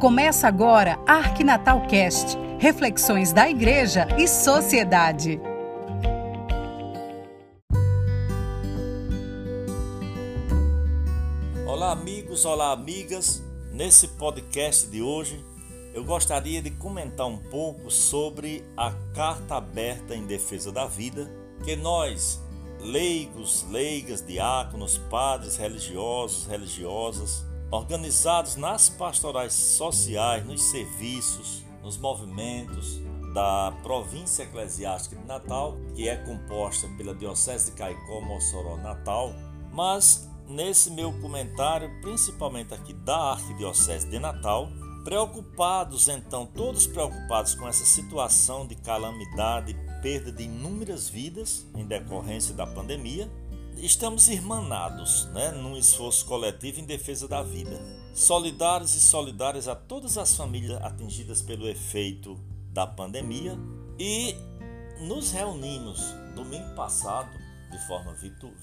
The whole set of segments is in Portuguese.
Começa agora Arquinatal Cast, reflexões da igreja e sociedade. Olá amigos, olá amigas. Nesse podcast de hoje, eu gostaria de comentar um pouco sobre a carta aberta em defesa da vida que nós, leigos, leigas, diáconos, padres, religiosos, religiosas, organizados nas pastorais sociais, nos serviços, nos movimentos da província eclesiástica de Natal, que é composta pela Diocese de Caicó, Mossoró, Natal, mas nesse meu comentário, principalmente aqui da Arquidiocese de Natal, preocupados então, todos preocupados com essa situação de calamidade, perda de inúmeras vidas em decorrência da pandemia, estamos irmanados né, num esforço coletivo em defesa da vida. Solidários e solidárias a todas as famílias atingidas pelo efeito da pandemia e nos reunimos domingo passado de forma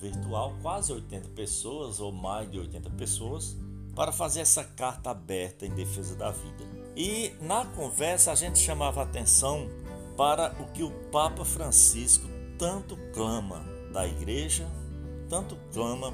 virtual, quase 80 pessoas ou mais de 80 pessoas, para fazer essa carta aberta em defesa da vida. E na conversa a gente chamava atenção para o que o Papa Francisco tanto clama da igreja tanto clama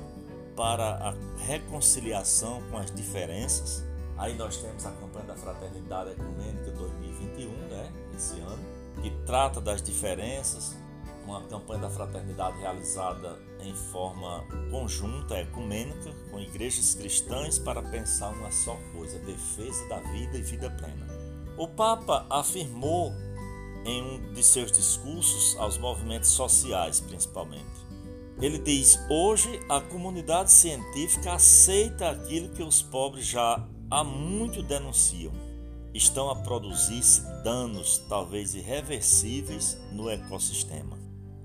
para a reconciliação com as diferenças. Aí nós temos a campanha da Fraternidade Ecumênica 2021, né, esse ano, que trata das diferenças, uma campanha da fraternidade realizada em forma conjunta, ecumênica, com igrejas cristãs para pensar uma só coisa, defesa da vida e vida plena. O Papa afirmou em um de seus discursos aos movimentos sociais, principalmente, ele diz: hoje a comunidade científica aceita aquilo que os pobres já há muito denunciam. Estão a produzir-se danos, talvez irreversíveis, no ecossistema.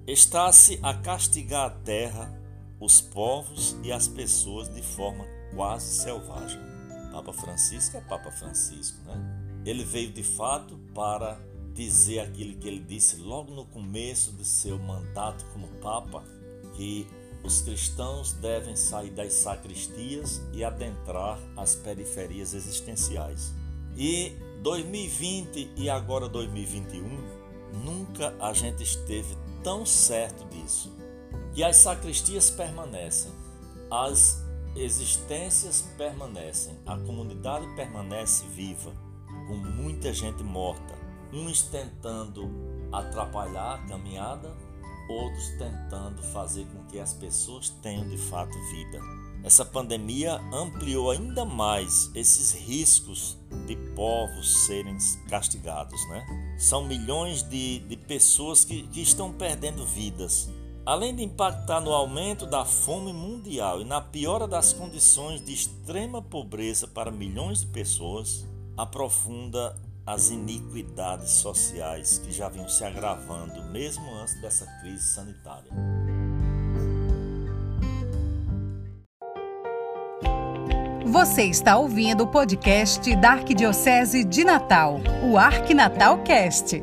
Está-se a castigar a terra, os povos e as pessoas de forma quase selvagem. Papa Francisco é Papa Francisco, né? Ele veio de fato para dizer aquilo que ele disse logo no começo de seu mandato como Papa, que os cristãos devem sair das sacristias e adentrar as periferias existenciais. E 2020 e agora 2021, nunca a gente esteve tão certo disso. Que as sacristias permanecem, as existências permanecem, a comunidade permanece viva, com muita gente morta, uns tentando atrapalhar a caminhada, outros tentando fazer com que as pessoas tenham de fato vida. Essa pandemia ampliou ainda mais esses riscos de povos serem castigados, né? São milhões de, de pessoas que, que estão perdendo vidas. Além de impactar no aumento da fome mundial e na piora das condições de extrema pobreza para milhões de pessoas, aprofunda as iniquidades sociais que já vinham se agravando mesmo antes dessa crise sanitária. Você está ouvindo o podcast da Arquidiocese de Natal, o Arquinatal Cast.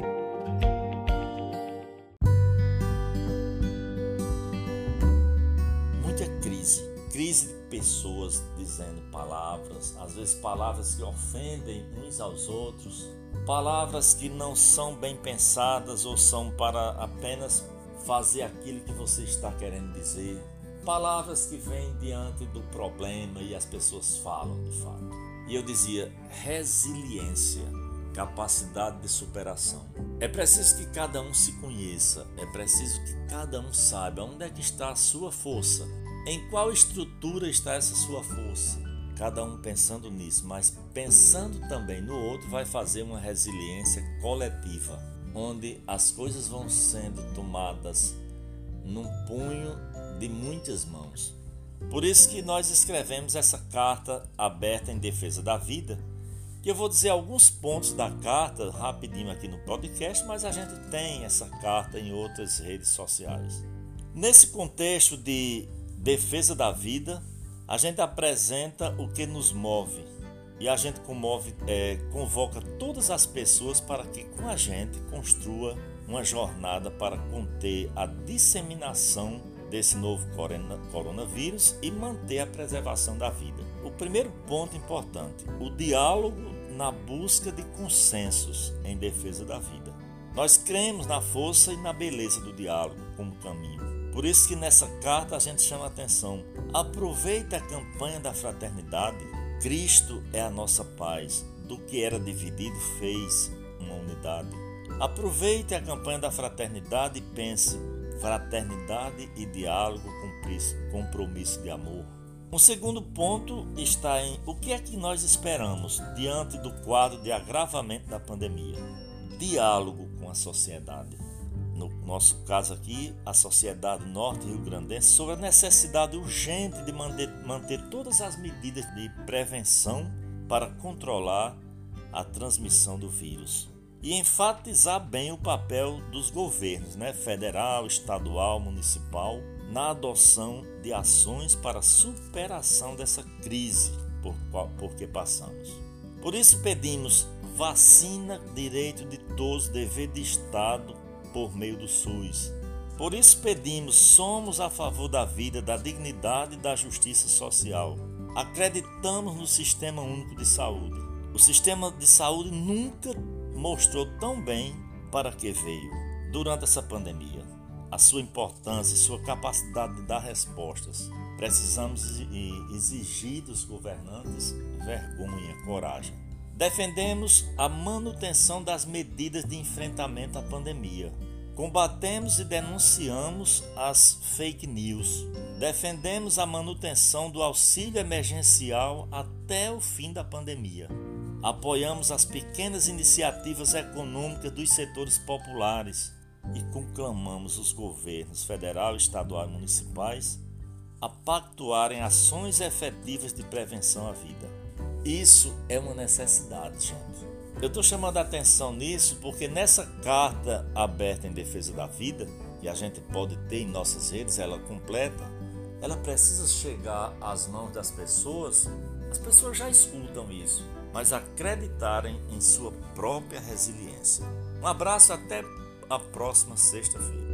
Palavras, que ofendem uns aos outros, palavras que não são bem pensadas ou são para apenas fazer aquilo que você está querendo dizer, palavras que vêm diante do problema e as pessoas falam de fato. E eu dizia resiliência, capacidade de superação. É preciso que cada um se conheça, é preciso que cada um saiba onde é que está a sua força em qual estrutura está essa sua força? Cada um pensando nisso, mas pensando também no outro, vai fazer uma resiliência coletiva, onde as coisas vão sendo tomadas num punho de muitas mãos. Por isso que nós escrevemos essa carta aberta em defesa da vida, que eu vou dizer alguns pontos da carta rapidinho aqui no podcast, mas a gente tem essa carta em outras redes sociais. Nesse contexto de defesa da vida, a gente apresenta o que nos move e a gente comove, é, convoca todas as pessoas para que com a gente construa uma jornada para conter a disseminação desse novo coronavírus e manter a preservação da vida. O primeiro ponto importante: o diálogo na busca de consensos em defesa da vida. Nós cremos na força e na beleza do diálogo como caminho. Por isso que nessa carta a gente chama a atenção. Aproveite a campanha da fraternidade. Cristo é a nossa paz. Do que era dividido fez uma unidade. Aproveite a campanha da fraternidade e pense: fraternidade e diálogo, compromisso de amor. Um segundo ponto está em o que é que nós esperamos diante do quadro de agravamento da pandemia. Diálogo com a sociedade. No nosso caso aqui, a sociedade norte-rio-grandense, sobre a necessidade urgente de manter, manter todas as medidas de prevenção para controlar a transmissão do vírus e enfatizar bem o papel dos governos, né, federal, estadual, municipal, na adoção de ações para superação dessa crise por, por que passamos. Por isso pedimos vacina, direito de todos, dever de Estado por meio do SUS. Por isso pedimos, somos a favor da vida, da dignidade e da justiça social. Acreditamos no Sistema Único de Saúde. O sistema de saúde nunca mostrou tão bem para que veio durante essa pandemia a sua importância, sua capacidade de dar respostas. Precisamos exigir dos governantes vergonha, coragem. Defendemos a manutenção das medidas de enfrentamento à pandemia. Combatemos e denunciamos as fake news. Defendemos a manutenção do auxílio emergencial até o fim da pandemia. Apoiamos as pequenas iniciativas econômicas dos setores populares e conclamamos os governos federal, estadual e municipais a pactuarem ações efetivas de prevenção à vida. Isso é uma necessidade, gente. Eu estou chamando a atenção nisso porque nessa carta aberta em defesa da vida, e a gente pode ter em nossas redes ela completa, ela precisa chegar às mãos das pessoas. As pessoas já escutam isso, mas acreditarem em sua própria resiliência. Um abraço até a próxima sexta-feira.